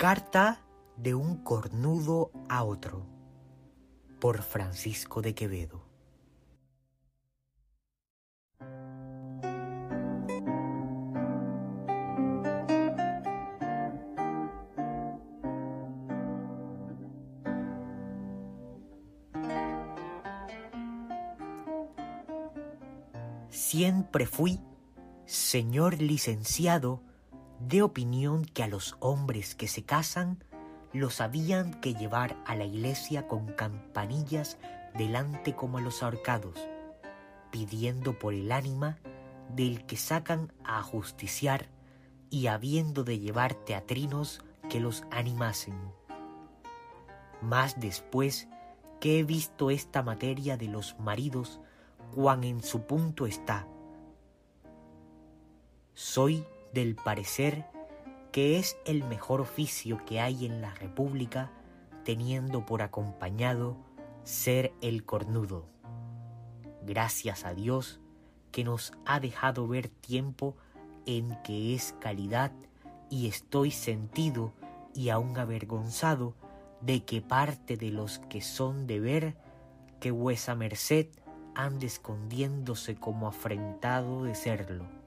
Carta de un cornudo a otro por Francisco de Quevedo. Siempre fui, señor licenciado, de opinión que a los hombres que se casan los habían que llevar a la iglesia con campanillas delante como a los ahorcados, pidiendo por el ánima del que sacan a justiciar y habiendo de llevar teatrinos que los animasen. Más después que he visto esta materia de los maridos, cuán en su punto está. Soy del parecer que es el mejor oficio que hay en la República, teniendo por acompañado ser el cornudo. Gracias a Dios que nos ha dejado ver tiempo en que es calidad y estoy sentido y aún avergonzado de que parte de los que son de ver que vuesa merced ande escondiéndose como afrentado de serlo.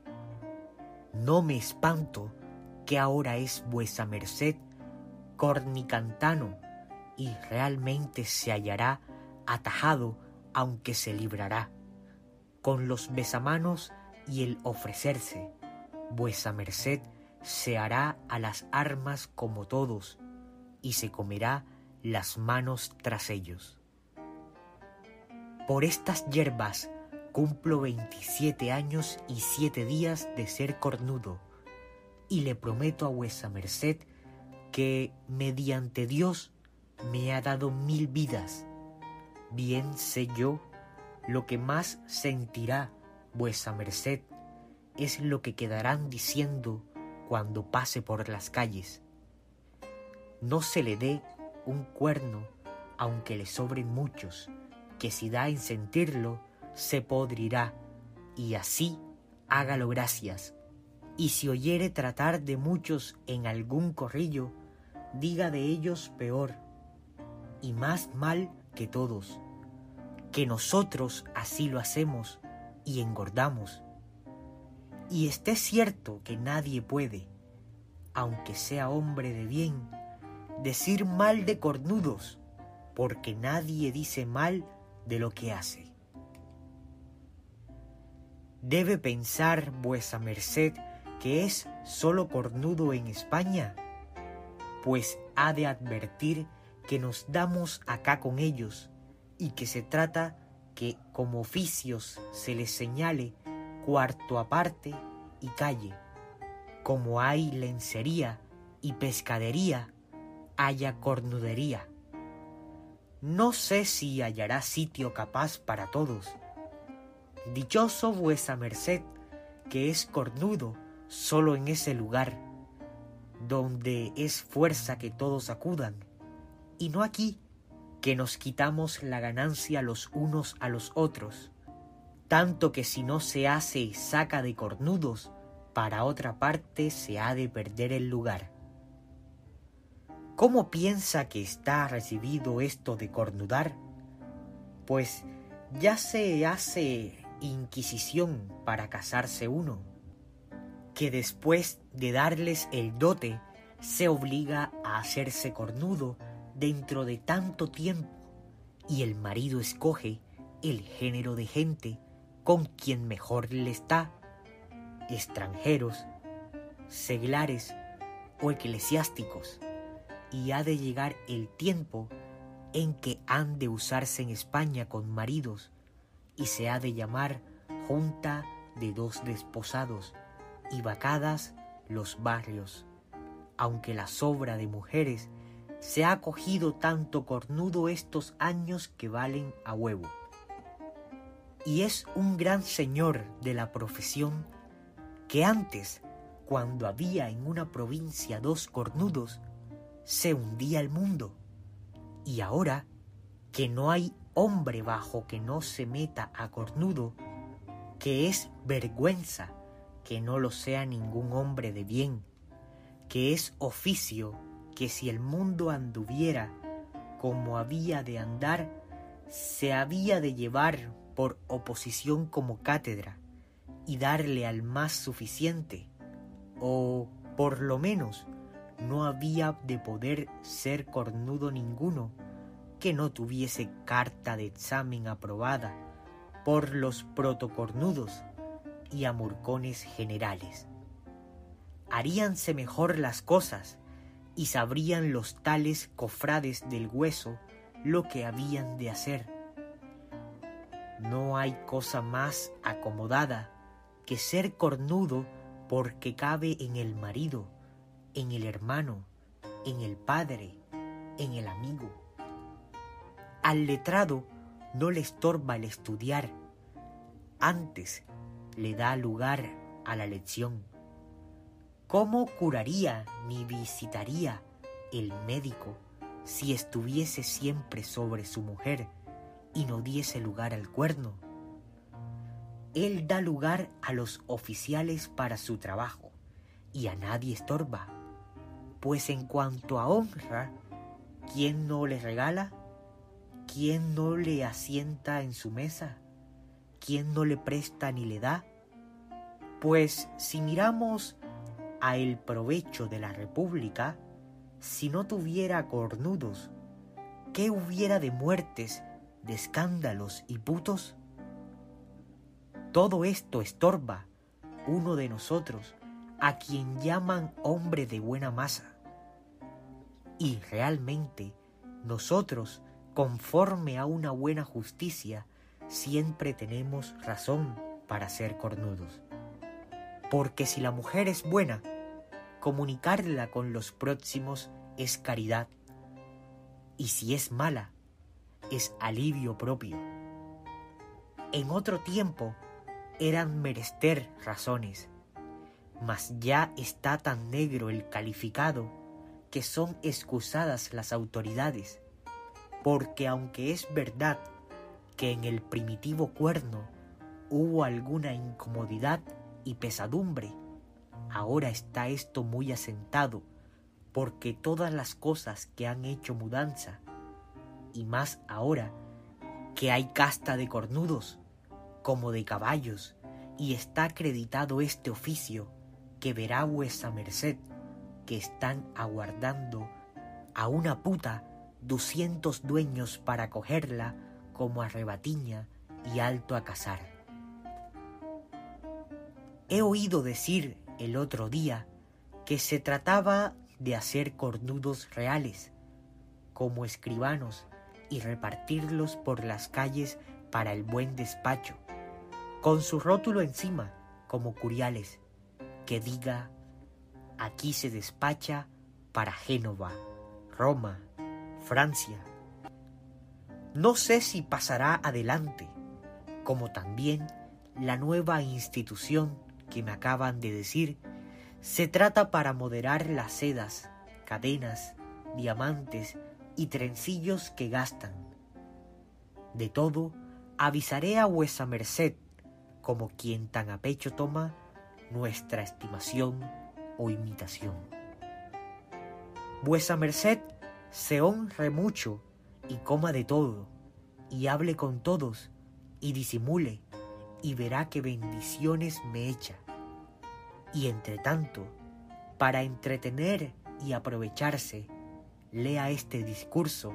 No me espanto que ahora es vuesa merced cornicantano y realmente se hallará atajado aunque se librará. Con los besamanos y el ofrecerse, vuesa merced se hará a las armas como todos y se comerá las manos tras ellos. Por estas hierbas cumplo veintisiete años y siete días de ser cornudo y le prometo a vuesa merced que mediante Dios me ha dado mil vidas. Bien sé yo lo que más sentirá vuesa merced es lo que quedarán diciendo cuando pase por las calles. No se le dé un cuerno aunque le sobren muchos, que si da en sentirlo, se podrirá, y así hágalo gracias y si oyere tratar de muchos en algún corrillo, diga de ellos peor y más mal que todos, que nosotros así lo hacemos y engordamos. Y esté cierto que nadie puede, aunque sea hombre de bien, decir mal de cornudos, porque nadie dice mal de lo que hace. Debe pensar vuesa merced que es solo cornudo en España? Pues ha de advertir que nos damos acá con ellos y que se trata que como oficios se les señale cuarto aparte y calle. Como hay lencería y pescadería, haya cornudería. No sé si hallará sitio capaz para todos. Dichoso vuesa merced, que es cornudo solo en ese lugar donde es fuerza que todos acudan, y no aquí que nos quitamos la ganancia los unos a los otros, tanto que si no se hace saca de cornudos, para otra parte se ha de perder el lugar. ¿Cómo piensa que está recibido esto de cornudar? Pues ya se hace inquisición para casarse uno que después de darles el dote se obliga a hacerse cornudo dentro de tanto tiempo y el marido escoge el género de gente con quien mejor le está, extranjeros, seglares o eclesiásticos, y ha de llegar el tiempo en que han de usarse en España con maridos y se ha de llamar junta de dos desposados y vacadas los barrios, aunque la sobra de mujeres se ha cogido tanto cornudo estos años que valen a huevo. Y es un gran señor de la profesión que antes, cuando había en una provincia dos cornudos, se hundía el mundo. Y ahora, que no hay hombre bajo que no se meta a cornudo, que es vergüenza que no lo sea ningún hombre de bien, que es oficio que si el mundo anduviera como había de andar, se había de llevar por oposición como cátedra y darle al más suficiente, o por lo menos no había de poder ser cornudo ninguno que no tuviese carta de examen aprobada por los protocornudos y amurcones generales. Haríanse mejor las cosas y sabrían los tales cofrades del hueso lo que habían de hacer. No hay cosa más acomodada que ser cornudo porque cabe en el marido, en el hermano, en el padre, en el amigo. Al letrado no le estorba el estudiar, antes le da lugar a la lección. ¿Cómo curaría ni visitaría el médico si estuviese siempre sobre su mujer y no diese lugar al cuerno? Él da lugar a los oficiales para su trabajo y a nadie estorba, pues en cuanto a honra, ¿quién no le regala? ¿Quién no le asienta en su mesa? ¿Quién no le presta ni le da? Pues si miramos a el provecho de la República, si no tuviera cornudos, ¿qué hubiera de muertes, de escándalos y putos? Todo esto estorba uno de nosotros, a quien llaman hombre de buena masa. Y realmente nosotros, conforme a una buena justicia, siempre tenemos razón para ser cornudos. Porque si la mujer es buena, comunicarla con los próximos es caridad. Y si es mala, es alivio propio. En otro tiempo eran merester razones, mas ya está tan negro el calificado que son excusadas las autoridades, porque aunque es verdad que en el primitivo cuerno hubo alguna incomodidad y pesadumbre, Ahora está esto muy asentado, porque todas las cosas que han hecho mudanza, y más ahora que hay casta de cornudos, como de caballos, y está acreditado este oficio, que verá vuesa merced, que están aguardando a una puta doscientos dueños para cogerla como arrebatiña y alto a cazar. He oído decir el otro día que se trataba de hacer cornudos reales, como escribanos, y repartirlos por las calles para el buen despacho, con su rótulo encima, como curiales, que diga, aquí se despacha para Génova, Roma, Francia. No sé si pasará adelante, como también la nueva institución que me acaban de decir se trata para moderar las sedas, cadenas, diamantes y trencillos que gastan. De todo, avisaré a vuesa merced, como quien tan a pecho toma nuestra estimación o imitación. Vuesa merced se honre mucho y coma de todo, y hable con todos, y disimule, y verá que bendiciones me echa. Y entre tanto, para entretener y aprovecharse, lea este discurso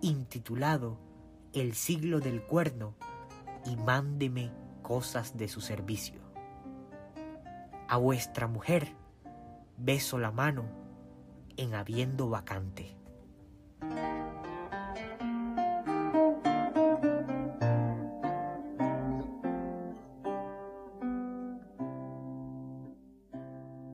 intitulado El siglo del cuerno y mándeme cosas de su servicio. A vuestra mujer beso la mano en habiendo vacante. Thank you.